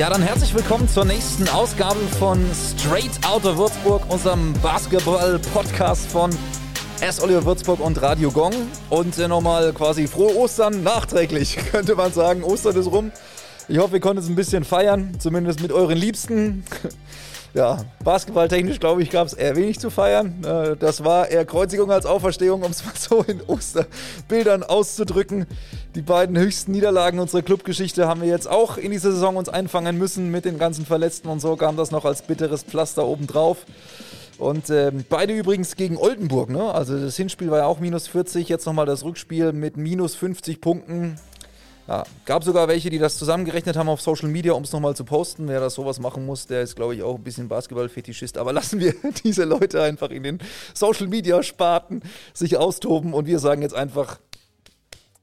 Ja, dann herzlich willkommen zur nächsten Ausgabe von Straight Outta Würzburg, unserem Basketball-Podcast von S. Oliver Würzburg und Radio Gong. Und äh, nochmal quasi frohe Ostern nachträglich, könnte man sagen. Ostern ist rum. Ich hoffe, ihr konntet es ein bisschen feiern, zumindest mit euren Liebsten. Ja, basketballtechnisch glaube ich, gab es eher wenig zu feiern. Äh, das war eher Kreuzigung als Auferstehung, um es mal so in Osterbildern auszudrücken. Die beiden höchsten Niederlagen unserer Clubgeschichte haben wir jetzt auch in dieser Saison uns einfangen müssen mit den ganzen Verletzten und so kam das noch als bitteres Pflaster obendrauf. Und äh, beide übrigens gegen Oldenburg, ne? Also das Hinspiel war ja auch minus 40, jetzt nochmal das Rückspiel mit minus 50 Punkten. Ja, gab sogar welche, die das zusammengerechnet haben auf Social Media, um es nochmal zu posten. Wer das sowas machen muss, der ist, glaube ich, auch ein bisschen Basketball-Fetischist. Aber lassen wir diese Leute einfach in den Social Media-Sparten sich austoben und wir sagen jetzt einfach,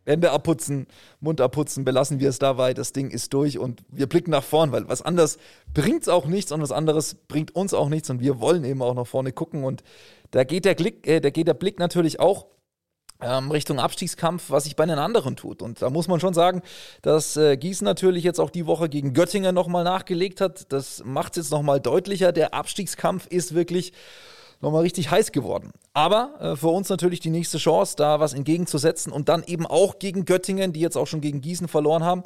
Hände abputzen, Mund abputzen, belassen wir es dabei. Das Ding ist durch und wir blicken nach vorn, weil was anderes bringt es auch nichts und was anderes bringt uns auch nichts und wir wollen eben auch nach vorne gucken und da geht der, Blick, äh, da geht der Blick natürlich auch Richtung Abstiegskampf, was sich bei den anderen tut. Und da muss man schon sagen, dass äh, Gießen natürlich jetzt auch die Woche gegen Göttingen nochmal nachgelegt hat. Das macht es jetzt nochmal deutlicher. Der Abstiegskampf ist wirklich nochmal richtig heiß geworden. Aber äh, für uns natürlich die nächste Chance, da was entgegenzusetzen und dann eben auch gegen Göttingen, die jetzt auch schon gegen Gießen verloren haben.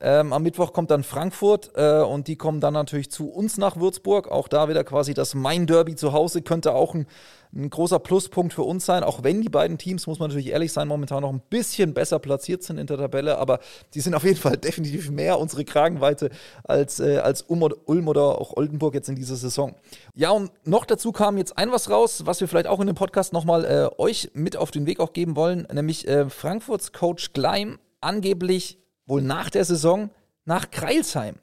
Ähm, am Mittwoch kommt dann Frankfurt äh, und die kommen dann natürlich zu uns nach Würzburg. Auch da wieder quasi das Main-Derby zu Hause könnte auch ein ein großer Pluspunkt für uns sein, auch wenn die beiden Teams, muss man natürlich ehrlich sein, momentan noch ein bisschen besser platziert sind in der Tabelle, aber die sind auf jeden Fall definitiv mehr unsere Kragenweite als, äh, als Ulm oder auch Oldenburg jetzt in dieser Saison. Ja, und noch dazu kam jetzt ein was raus, was wir vielleicht auch in dem Podcast nochmal äh, euch mit auf den Weg auch geben wollen, nämlich äh, Frankfurts Coach Gleim angeblich wohl nach der Saison nach Kreilsheim.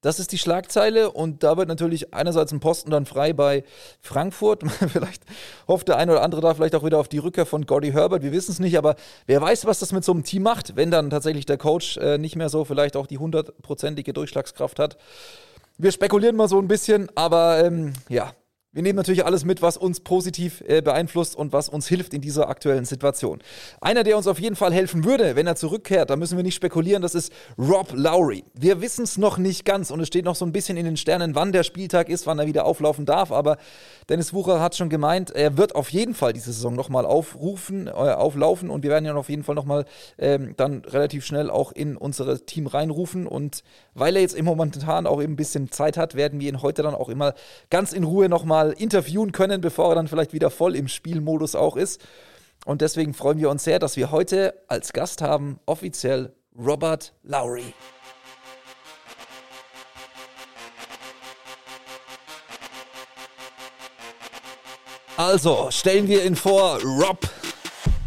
Das ist die Schlagzeile und da wird natürlich einerseits ein Posten dann frei bei Frankfurt. vielleicht hofft der eine oder andere da vielleicht auch wieder auf die Rückkehr von Gordy Herbert. Wir wissen es nicht, aber wer weiß, was das mit so einem Team macht, wenn dann tatsächlich der Coach äh, nicht mehr so vielleicht auch die hundertprozentige Durchschlagskraft hat. Wir spekulieren mal so ein bisschen, aber ähm, ja, wir nehmen natürlich alles mit, was uns positiv äh, beeinflusst und was uns hilft in dieser aktuellen Situation. Einer, der uns auf jeden Fall helfen würde, wenn er zurückkehrt, da müssen wir nicht spekulieren, das ist Rob Lowry. Wir wissen es noch nicht ganz und es steht noch so ein bisschen in den Sternen, wann der Spieltag ist, wann er wieder auflaufen darf, aber Dennis Wucher hat schon gemeint, er wird auf jeden Fall diese Saison nochmal aufrufen, äh, auflaufen und wir werden ja auf jeden Fall nochmal ähm, dann relativ schnell auch in unser Team reinrufen und weil er jetzt im momentan auch eben ein bisschen Zeit hat, werden wir ihn heute dann auch immer ganz in Ruhe nochmal mal interviewen können, bevor er dann vielleicht wieder voll im Spielmodus auch ist. Und deswegen freuen wir uns sehr, dass wir heute als Gast haben offiziell Robert Lowry. Also, stellen wir ihn vor, Rob.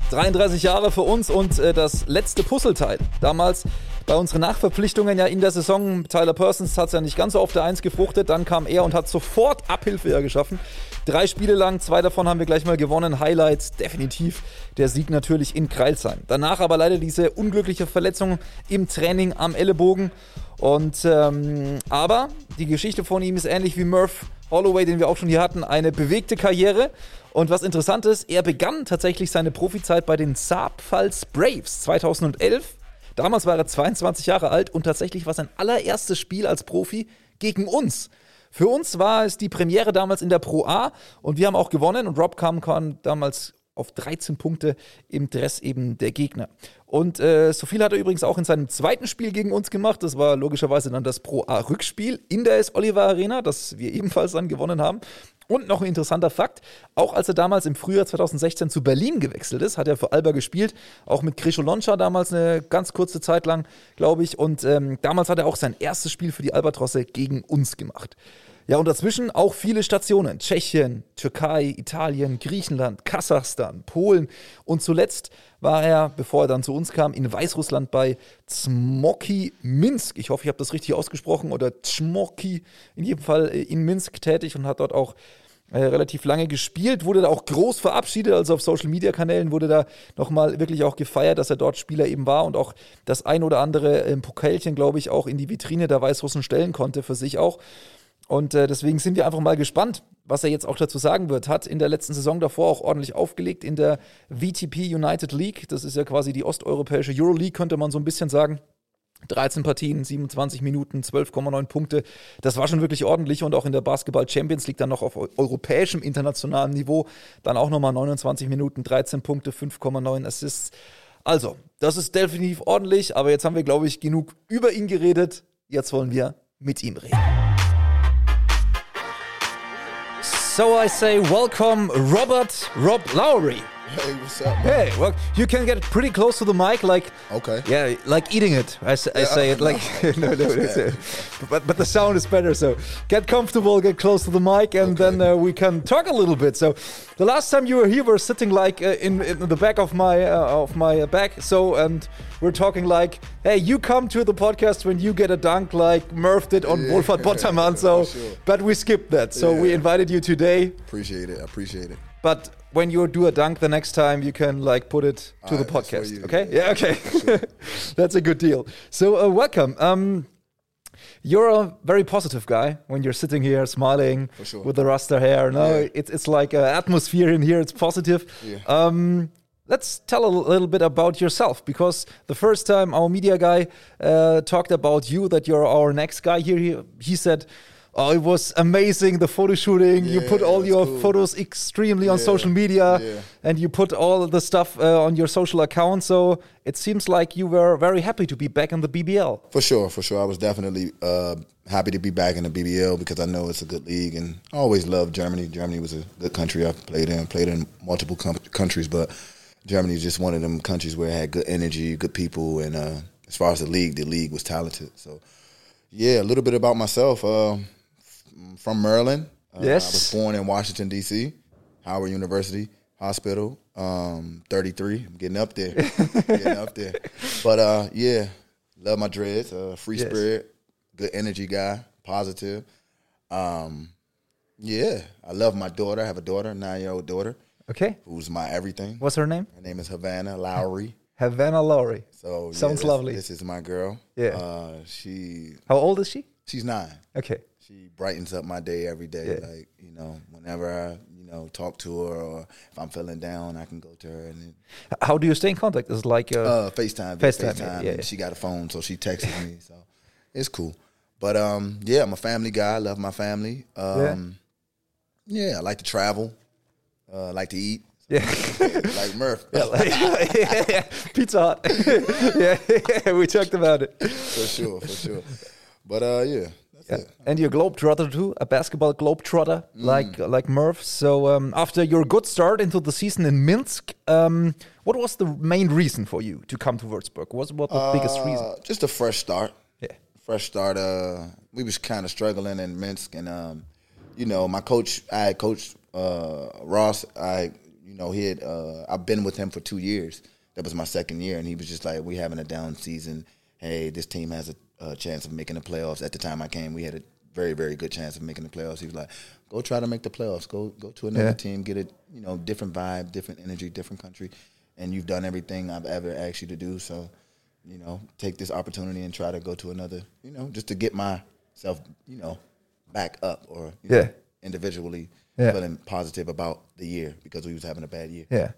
33 Jahre für uns und äh, das letzte Puzzleteil. Damals bei unseren Nachverpflichtungen ja in der Saison, Tyler Persons hat es ja nicht ganz so auf der Eins gefruchtet, dann kam er und hat sofort Abhilfe ja geschaffen. Drei Spiele lang, zwei davon haben wir gleich mal gewonnen. Highlights definitiv der Sieg natürlich in Kreilsheim. Danach aber leider diese unglückliche Verletzung im Training am Ellenbogen. Und ähm, aber die Geschichte von ihm ist ähnlich wie Murph Holloway, den wir auch schon hier hatten, eine bewegte Karriere. Und was interessant ist, er begann tatsächlich seine Profizeit bei den Saarpfalz Braves 2011 Damals war er 22 Jahre alt und tatsächlich war sein allererstes Spiel als Profi gegen uns. Für uns war es die Premiere damals in der Pro A und wir haben auch gewonnen und Rob kam, kam damals auf 13 Punkte im Dress eben der Gegner. Und äh, so viel hat er übrigens auch in seinem zweiten Spiel gegen uns gemacht. Das war logischerweise dann das Pro A-Rückspiel in der S. Oliver Arena, das wir ebenfalls dann gewonnen haben. Und noch ein interessanter Fakt, auch als er damals im Frühjahr 2016 zu Berlin gewechselt ist, hat er für Alba gespielt, auch mit Grisho Loncha damals eine ganz kurze Zeit lang, glaube ich. Und ähm, damals hat er auch sein erstes Spiel für die Albatrosse gegen uns gemacht. Ja, und dazwischen auch viele Stationen. Tschechien, Türkei, Italien, Griechenland, Kasachstan, Polen. Und zuletzt war er, bevor er dann zu uns kam, in Weißrussland bei Zmoki Minsk. Ich hoffe, ich habe das richtig ausgesprochen. Oder Zmoki, in jedem Fall äh, in Minsk tätig und hat dort auch äh, relativ lange gespielt, wurde da auch groß verabschiedet, also auf Social Media Kanälen wurde da nochmal wirklich auch gefeiert, dass er dort Spieler eben war und auch das ein oder andere äh, Pokalchen, glaube ich, auch in die Vitrine der Weißrussen stellen konnte für sich auch. Und äh, deswegen sind wir einfach mal gespannt, was er jetzt auch dazu sagen wird. Hat in der letzten Saison davor auch ordentlich aufgelegt in der VTP United League. Das ist ja quasi die osteuropäische Euroleague, könnte man so ein bisschen sagen. 13 Partien, 27 Minuten, 12,9 Punkte. Das war schon wirklich ordentlich und auch in der Basketball Champions League dann noch auf europäischem, internationalem Niveau. Dann auch nochmal 29 Minuten, 13 Punkte, 5,9 Assists. Also, das ist definitiv ordentlich, aber jetzt haben wir, glaube ich, genug über ihn geredet. Jetzt wollen wir mit ihm reden. So I say welcome Robert Rob Lowry. Hey, what's up? Man? Hey, well, you can get pretty close to the mic, like Okay. yeah, like eating it. I, say- I Yeah, say it like no, no, it's, uh, but but the sound is better. So get comfortable, get close to the mic, and Okay. then uh, we can talk a little bit. So the last time you were here, we were sitting like uh, in in the back of my uh, of my uh, back. So and we're talking like, hey, you come to the podcast when you get a dunk like Murph did on Yeah. Wolfert Botterman. So, sure. but we skipped that. So we invited you today. Appreciate it. I appreciate it. But when you do a dunk the next time, you can like put it to the Alright, that's for podcast. you. Okay? Yeah, Yeah. Okay. that's a good deal. So uh, welcome. Um, you're a very positive guy when you're sitting here smiling sure. with the rasta hair. No, Yeah. it's it's like an atmosphere in here. It's positive. Yeah. Um, let's tell a little bit about yourself because the first time our media guy uh, talked about you that you're our next guy here, he, he said. Oh, it was amazing the photo shooting. you put all your cool. photos extremely on social media yeah. and you put all the stuff uh, on your social account. So it seems like you were very happy to be back in the BBL. For sure, for sure. I was definitely uh, happy to be back in the BBL because I know it's a good league, and I always loved Germany. Germany was a good country I've played in, played in multiple com- countries, but Germany is just one of them countries where it had good energy, good people, and uh, as far as the league, the league was talented. So, yeah, a little bit about myself. From Maryland. Uh, Yes. I was born in Washington D.C., Howard University Hospital. Um, 33. I'm getting up there. getting up there. But uh, yeah, love my dreads. Uh, free Yes. spirit, good energy guy, positive. Um, yeah, I love my daughter. I have a daughter, nine year old daughter, Okay. who's my everything. What's her name? Her name is Havana Lowry. Havana Lowry. So yeah, Sounds this- lovely. This is my girl. Yeah. Uh, she How old is she? she's nine. Okay. She brightens up my day every day. Yeah. Like you know, whenever I you know talk to her or if I'm feeling down, I can go to her and then, How do you stay in contact? Is like uh, uh, FaceTime. vi- FaceTime, yeah, yeah. She got a phone, so she texts me. So it's cool. But um, yeah, I'm a family guy. I love my family. Um, yeah. I like to travel. Uh, I like to eat. yeah. like Murph. yeah, Pizza Hut. yeah, yeah, we talked about it. for sure, for sure. But uh, yeah, Yeah. it. And you're a globetrotter too, a basketball globetrotter Mm. like like Murph. So um, after your good start into the season in Minsk, um, what was the main reason for you to come to Würzburg? What was the biggest reason? Uh, just a fresh start. Yeah. fresh start. Uh, we was kind of struggling in Minsk, and um, you know, my coach, I had coached uh, Ross. I, you know, he had. Uh, I've been with him for two years. That was my second year, and he was just like, "We having a down season. Hey, this team has a, a chance of making the playoffs." At the time I came, we had a very, very good chance of making the playoffs. He was like, "Go try to make the playoffs. Go, go to another Yeah. team. Get it. You know, different vibe, different energy, different country." And you've done everything I've ever asked you to do, so you know, take this opportunity and try to go to another, you know, just to get myself, you know, back up or you know, Yeah. individually Yeah. feeling positive about the year because we was having a bad year. Yeah.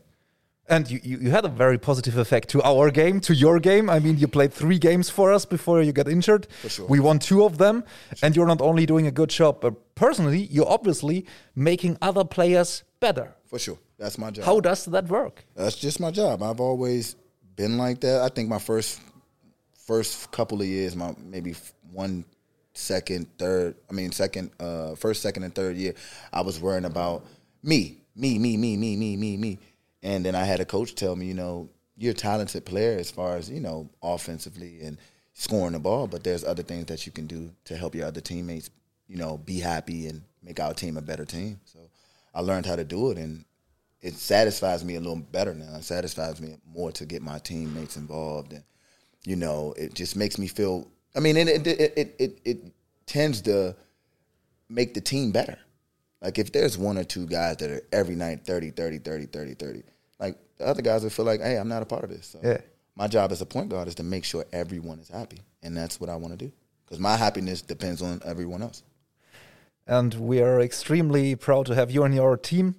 And you, you, you had a very positive effect to our game, to your game. I mean, you played three games for us before you got injured. For sure. We won two of them. And you're not only doing a good job, but personally, you're obviously making other players better. For sure. That's my job. How does that work? That's just my job. I've always been like that. I think my first first couple of years, my maybe one second, third, I mean second, uh, first, second, and third year, I was worrying about me, me, me, me, me, me, me, me. And then I had a coach tell me, you know, you're a talented player as far as, you know, offensively and scoring the ball, but there's other things that you can do to help your other teammates, you know, be happy and make our team a better team. So I learned how to do it and it satisfies me a little better now. It satisfies me more to get my teammates involved, and you know, it just makes me feel. I mean, it it it it, it, tends to make the team better. Like if there's one or two guys that are every night 30, 30, 30, 30, 30, like the other guys will feel like, hey, I'm not a part of this. So Yeah. my job as a point guard is to make sure everyone is happy, and that's what I want to do. Because my happiness depends on everyone else. and we are extremely proud to have you on your team.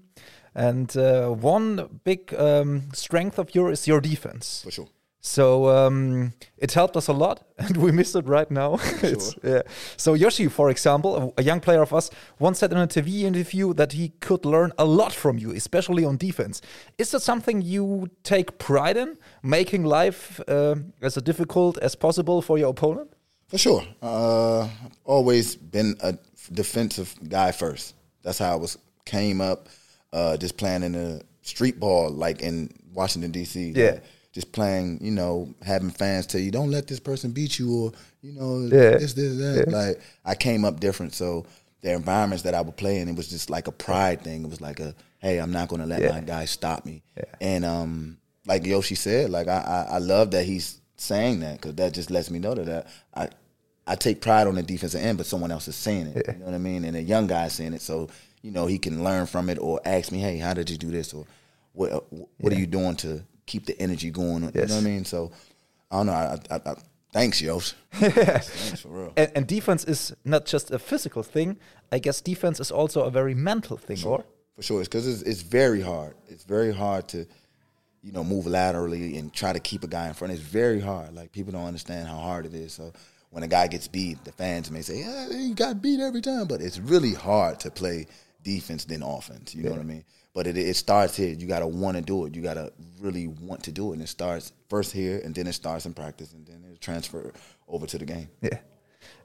And uh, one big um, strength of yours is your defense. For sure. So um, it helped us a lot, and we miss it right now. It's- yeah. So Yoshi, for example, a, a young player of us, once said in a TV interview that he could learn a lot from you, especially on defense. Is that something you take pride in, making life uh, as difficult as possible for your opponent? For sure. Uh, I've always been a defensive guy first. That's how I was came up. Uh, just playing in the street ball, like in Washington D.C. Yeah. Like, just playing, you know, having fans tell you, "Don't let this person beat you," or you know, Yeah. this, this, that. Like I came up different, so the environments that I would play in, it was just like a pride thing. It was like a, "Hey, I'm not going to let Yeah. my guys stop me." And um, like Yoshi said, like I, I, I love that he's saying that because that just lets me know that, that I, I take pride on the defensive end, but someone else is saying it. You know what I mean? And a young guy saying it, so you know he can learn from it or ask me, "Hey, how did you do this?" or "What what are you doing to keep the energy going?" You know what I mean? So I don't know. I, I, I, thanks, Yosh. thanks for real. And, and defense is not just a physical thing. I guess defense is also a very mental thing, or? For sure, it's because it's, it's very hard. It's very hard to, you know, move laterally and try to keep a guy in front. It's very hard. Like people don't understand how hard it is. So when a guy gets beat, the fans may say, "Yeah, he got beat every time," but it's really hard to play defense than offense. You know what I mean? But it, it starts here. You got to want to do it. You got to really want to do it, and it starts first here, and then it starts in practice, and then it transfer over to the game. Yeah.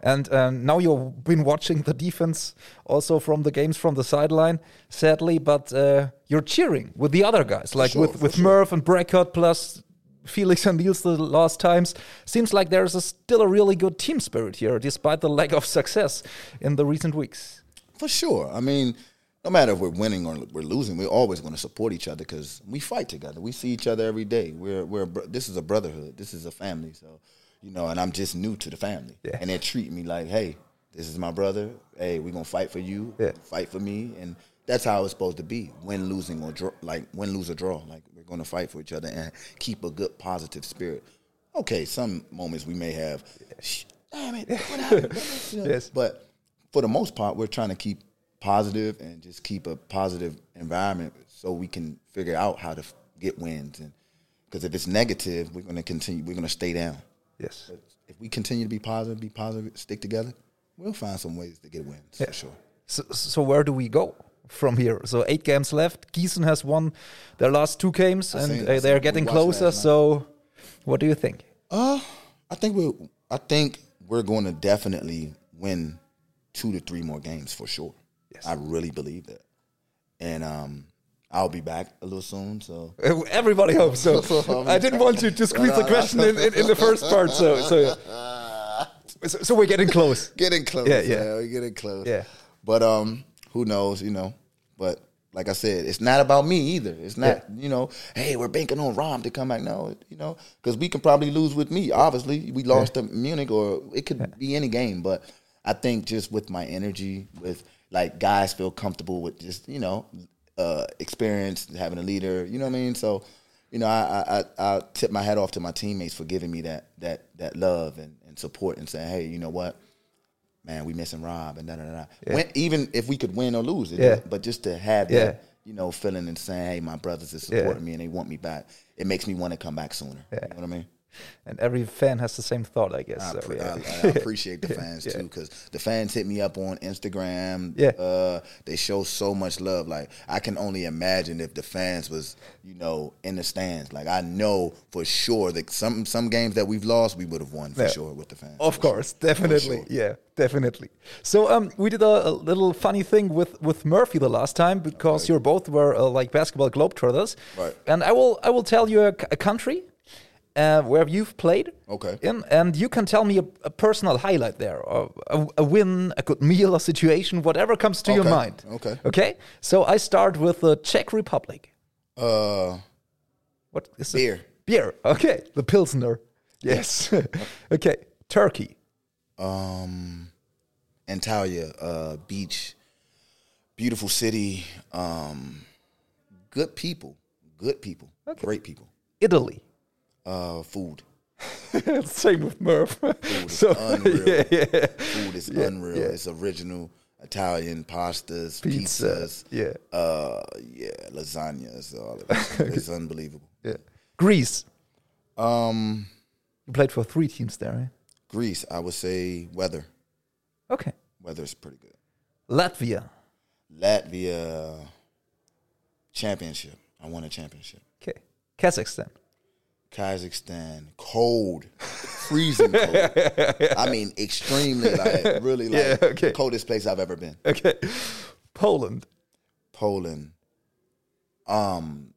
And um, now you've been watching the defense also from the games from the sideline, sadly, but uh, you're cheering with the other guys, like sure, with, with sure. Murph and Brekkott plus Felix and Niels the last times. Seems like there's a, still a really good team spirit here, despite the lack of success in the recent weeks. For sure. I mean, no matter if we're winning or we're losing, we're always going to support each other because we fight together. We see each other every day. We're we're this is a brotherhood. This is a family. So, you know, and I'm just new to the family, Yeah. and they're treating me like, hey, this is my brother. Hey, we're gonna fight for you. Yeah. Fight for me, and that's how it's supposed to be. Win, losing, or draw. Like win, lose, or draw. Like we're gonna fight for each other and keep a good, positive spirit. Okay, some moments we may have. "Shh, Damn it! What happened? Yes. but for the most part, we're trying to keep positive and just keep a positive environment so we can figure out how to f- get wins. And because if it's negative, we're going to continue. We're going to stay down. Yes. But if we continue to be positive, be positive, stick together, we'll find some ways to get wins for sure. So, so where do we go from here? So eight games left. Gießen has won their last two games, and uh, they're getting closer. So, what do you think? Uh, I think we're. I think we're going to definitely win two to three more games for sure. Yes. I really believe that, and um, I'll be back a little soon. So Everybody hopes so. I didn't want to, to squeeze the question in, in, in the first part, so so, yeah. so so we're getting close. getting close. Yeah, Yeah, yeah. yeah, we're getting close. Yeah. But um, who knows? You know. But like I said, it's not about me either. It's not. You know, hey, we're banking on Rob to come back. No, you know, because we can probably lose with me. Obviously, we lost to Munich, or it could be any game. But I think just with my energy, with like guys feel comfortable with just you know, uh, experience having a leader. You know what I mean? So. You know, I, I I tip my hat off to my teammates for giving me that that that love and, and support and saying, hey, you know what, man, we missing Rob and da da da. even if we could win or lose, it Yeah. but just to have Yeah. that, you know, feeling and saying, hey, my brothers Yeah. supporting me and they want me back, it makes me want to come back sooner. You know what I mean? And every fan has the same thought, I guess. I, so, yeah. I, I appreciate the fans too, because the fans hit me up on Instagram. Yeah. uh, they show so much love. Like I can only imagine if the fans was, you know, in the stands. Like I know for sure that some some games that we've lost, we would have won for Yeah. sure with the fans. Of course, sure. definitely, sure. yeah, definitely. So um, we did a, a little funny thing with with Murphy the last time because you both were uh, like basketball globetrotters, Right. And I will I will tell you a country uh, where you've played, Okay. in, and you can tell me a, a personal highlight there, or a, a win, a good meal, a situation, whatever comes to your mind. okay. Okay. So I start with the Czech Republic. Uh, What is Beer. it? Beer. Okay. The Pilsner. Yes. okay. Turkey. um, Antalya uh, Beach, beautiful city, um, good people, good people, great people. Italy. Uh, food, Same with Murph. food is so unreal. yeah, yeah. Food is unreal. yeah. It's original Italian pastas, Pizza, pizzas, yeah. uh, yeah, lasagnas, all of it. it's unbelievable. yeah. Greece. Um, You played for three teams there, right? Greece, I would say weather. Okay. Weather's pretty good. Latvia. Latvia championship. I won a championship. Okay. Kazakhstan. Kazakhstan, cold, freezing cold. I mean, extremely like really like Yeah, okay. the coldest place I've ever been. Okay. Poland. Poland. Um,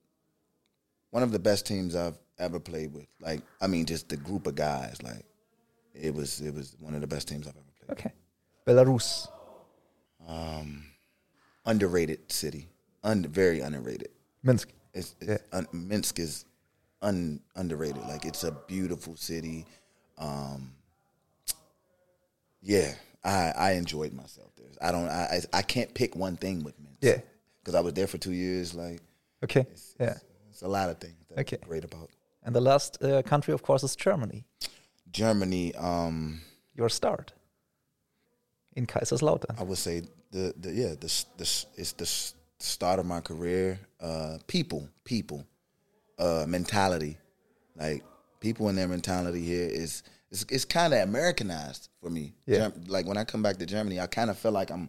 one of the best teams I've ever played with. Like, I mean, just the group of guys. Like, it was it was one of the best teams I've ever played. Okay. Belarus. Um, underrated city, Un- very underrated. Minsk. It's, it's un- Minsk is un- underrated. Like, it's a beautiful city. Um, yeah, I I enjoyed myself there. I don't. I I, can't pick one thing with Minsk. Yeah. because I was there for two years. Like, Okay. Yeah. it's a lot of things that Okay. I'm great about. And the last uh, country, of course, is Germany. Germany. Um, Your start in Kaiserslautern. I would say the the yeah the the it's the start of my career. Uh, people, people, uh, mentality, like people in their mentality here is it's it's kind of Americanized for me. Yeah. Germ- like when I come back to Germany, I kind of feel like I'm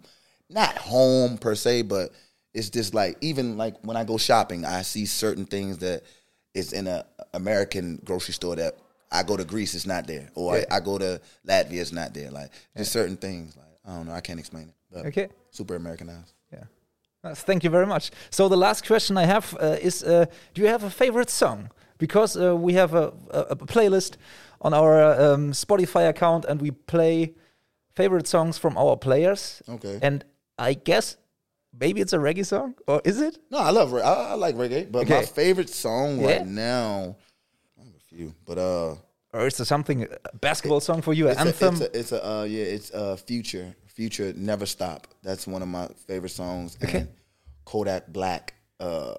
not home per se, but it's just like even like when I go shopping, I see certain things that is in a American grocery store that I go to Greece, it's not there, or Yeah. I, I go to Latvia, it's not there. Like just certain things. Like I don't know, I can't explain it. But Okay. super Americanized. Thank you very much. So the last question I have uh, is: uh, Do you have a favorite song? Because uh, we have a, a, a playlist on our um, Spotify account, and we play favorite songs from our players. Okay. And I guess maybe it's a reggae song, or is it? No, I love I, I like reggae, but Okay. my favorite song Yeah? right now, I have a few, but uh, Or is there something a basketball song for you? An it's a, anthem? it's a, it's a uh, yeah, it's uh, future, future, never stop. That's one of my favorite songs. Okay. And Kodak Black, uh,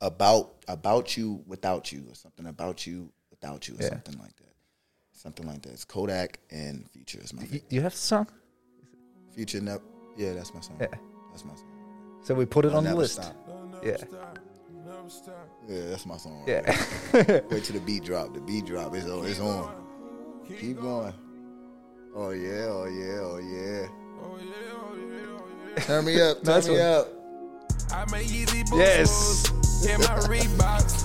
about about you without you, or something about you without you, or Yeah. something like that. Something like that. It's Kodak and Future is my Y- favorite. Do you have the song? Future, never. Yeah, that's my song. Yeah. That's my song. So we put it I'll on the list. stop. Yeah. Yeah, that's my song. Yeah. Wait till the beat drop. The beat drop. It's on. It's on. Keep going. Oh yeah. Oh yeah. Oh yeah. Turn me up. Turn Nice me one. up. I make easy boo Yes. In my Reeboks.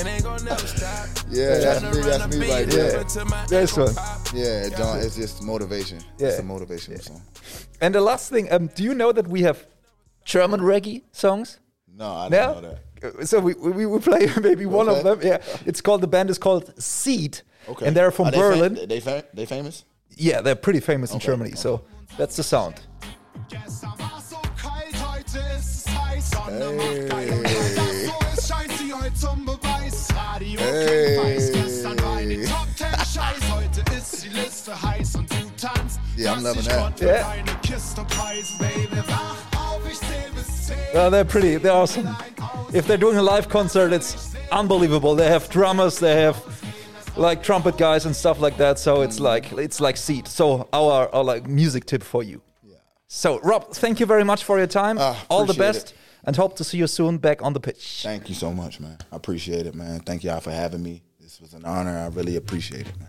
It ain't gonna never stop. Yeah, that's me. That's me right there. Yeah. This one. Yeah, John. It's just motivation. It's Yeah. a motivational song. And the last thing, um, do you know that we have German reggae songs? No, I didn't know that. So we, we we play maybe one of them. Yeah, it's called the band is called Seeed, Okay. and they're from Are they Berlin. Fam- they fam- they famous? yeah, they're pretty famous in Germany. okay. So that's the sound. Heiß. Macht geil. Hey. Und das so ist, scheint sie heute zum Beweis. Radio Hey. weiß. Gestern war in den Top Ten Scheiß. Heute ist die Liste heiß und du tanzt. Yeah, I'm Lass loving dich that. Gott für Yeah. deine Kiste preisen, Baby. Wach auf, ich zähl bis zehn. Well, they're pretty. They're awesome. If they're doing a live concert, it's unbelievable. They have drummers. They have like trumpet guys and stuff like that. So it's like it's like Seeed. So our, our like music tip for you. Yeah. So Rob, thank you very much for your time. Ah, All the best, it. And hope to see you soon back on the pitch. Thank you so much, man. I appreciate it, man. Thank y'all for having me. This was an honor. I really appreciate it, man.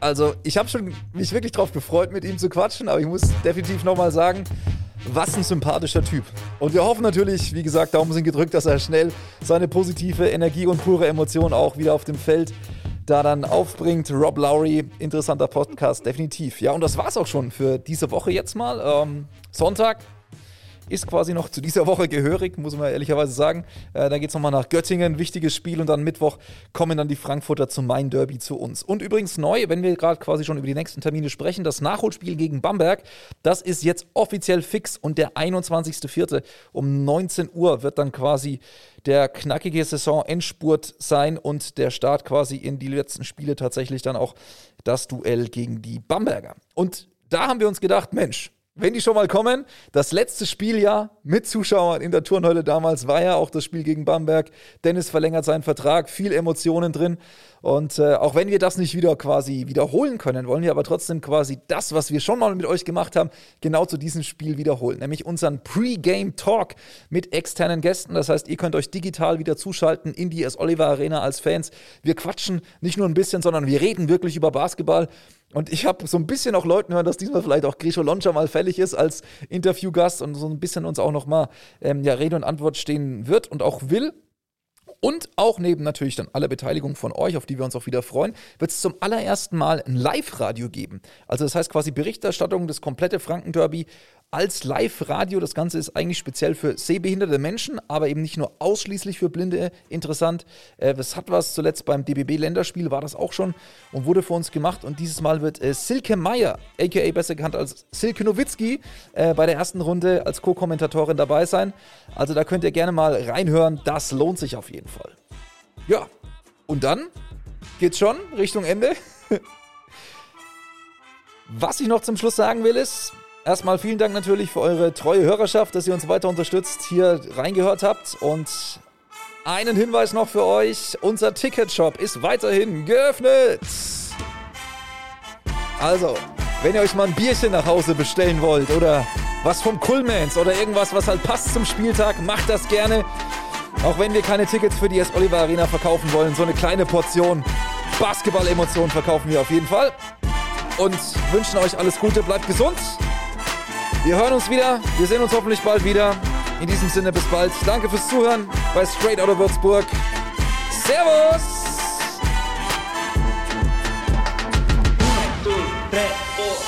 Also, ich habe schon mich wirklich drauf gefreut, mit ihm zu quatschen, aber ich muss definitiv nochmal sagen, was ein sympathischer Typ. Und wir hoffen natürlich, wie gesagt, Daumen sind gedrückt, dass er schnell seine positive Energie und pure Emotion auch wieder auf dem Feld da dann aufbringt. Rob Lowry, interessanter Podcast, definitiv. Ja, und das war's auch schon für diese Woche jetzt mal. Ähm, Sonntag, ist quasi noch zu dieser Woche gehörig, muss man ehrlicherweise sagen. Äh, dann geht es nochmal nach Göttingen, wichtiges Spiel und dann Mittwoch kommen dann die Frankfurter zum Main Derby zu uns. Und übrigens neu, wenn wir gerade quasi schon über die nächsten Termine sprechen, das Nachholspiel gegen Bamberg, das ist jetzt offiziell fix und der 21.04. um 19 Uhr wird dann quasi der knackige Saison-Endspurt sein und der Start quasi in die letzten Spiele tatsächlich dann auch das Duell gegen die Bamberger. Und da haben wir uns gedacht, Mensch, wenn die schon mal kommen, das letzte Spieljahr mit Zuschauern in der Turnhölle damals war ja auch das Spiel gegen Bamberg. Dennis verlängert seinen Vertrag, viel Emotionen drin. Und äh, auch wenn wir das nicht wieder quasi wiederholen können, wollen wir aber trotzdem quasi das, was wir schon mal mit euch gemacht haben, genau zu diesem Spiel wiederholen. Nämlich unseren Pre-Game Talk mit externen Gästen. Das heißt, ihr könnt euch digital wieder zuschalten in die S. Oliver Arena als Fans. Wir quatschen nicht nur ein bisschen, sondern wir reden wirklich über Basketball. Und ich habe so ein bisschen auch Leuten hören, dass diesmal vielleicht auch Grisho Loncha mal fällig ist als Interviewgast und so ein bisschen uns auch nochmal ähm, ja, Rede und Antwort stehen wird und auch will. Und auch neben natürlich dann aller Beteiligung von euch, auf die wir uns auch wieder freuen, wird es zum allerersten Mal ein Live-Radio geben. Also das heißt quasi Berichterstattung, das komplette Franken-Derby als Live-Radio. Das Ganze ist eigentlich speziell für sehbehinderte Menschen, aber eben nicht nur ausschließlich für Blinde interessant. Äh, das hat was zuletzt beim DBB-Länderspiel, war das auch schon und wurde für uns gemacht. Und dieses Mal wird äh, Silke Meyer, aka besser bekannt als Silke Nowitzki, äh, bei der ersten Runde als Co-Kommentatorin dabei sein. Also da könnt ihr gerne mal reinhören. Das lohnt sich auf jeden Fall. Ja, und dann geht's schon Richtung Ende. Was ich noch zum Schluss sagen will, ist, Erstmal vielen Dank natürlich für eure treue Hörerschaft, dass ihr uns weiter unterstützt, hier reingehört habt. Und einen Hinweis noch für euch: Unser Ticketshop ist weiterhin geöffnet. Also, wenn ihr euch mal ein Bierchen nach Hause bestellen wollt oder was vom Coolmans oder irgendwas, was halt passt zum Spieltag, macht das gerne. Auch wenn wir keine Tickets für die S. Oliver Arena verkaufen wollen, so eine kleine Portion Basketball-Emotionen verkaufen wir auf jeden Fall. Und wünschen euch alles Gute, bleibt gesund. Wir hören uns wieder. Wir sehen uns hoffentlich bald wieder. In diesem Sinne, bis bald. Danke fürs Zuhören bei Straight Outta Würzburg. Servus! 1, 2, 3, 4.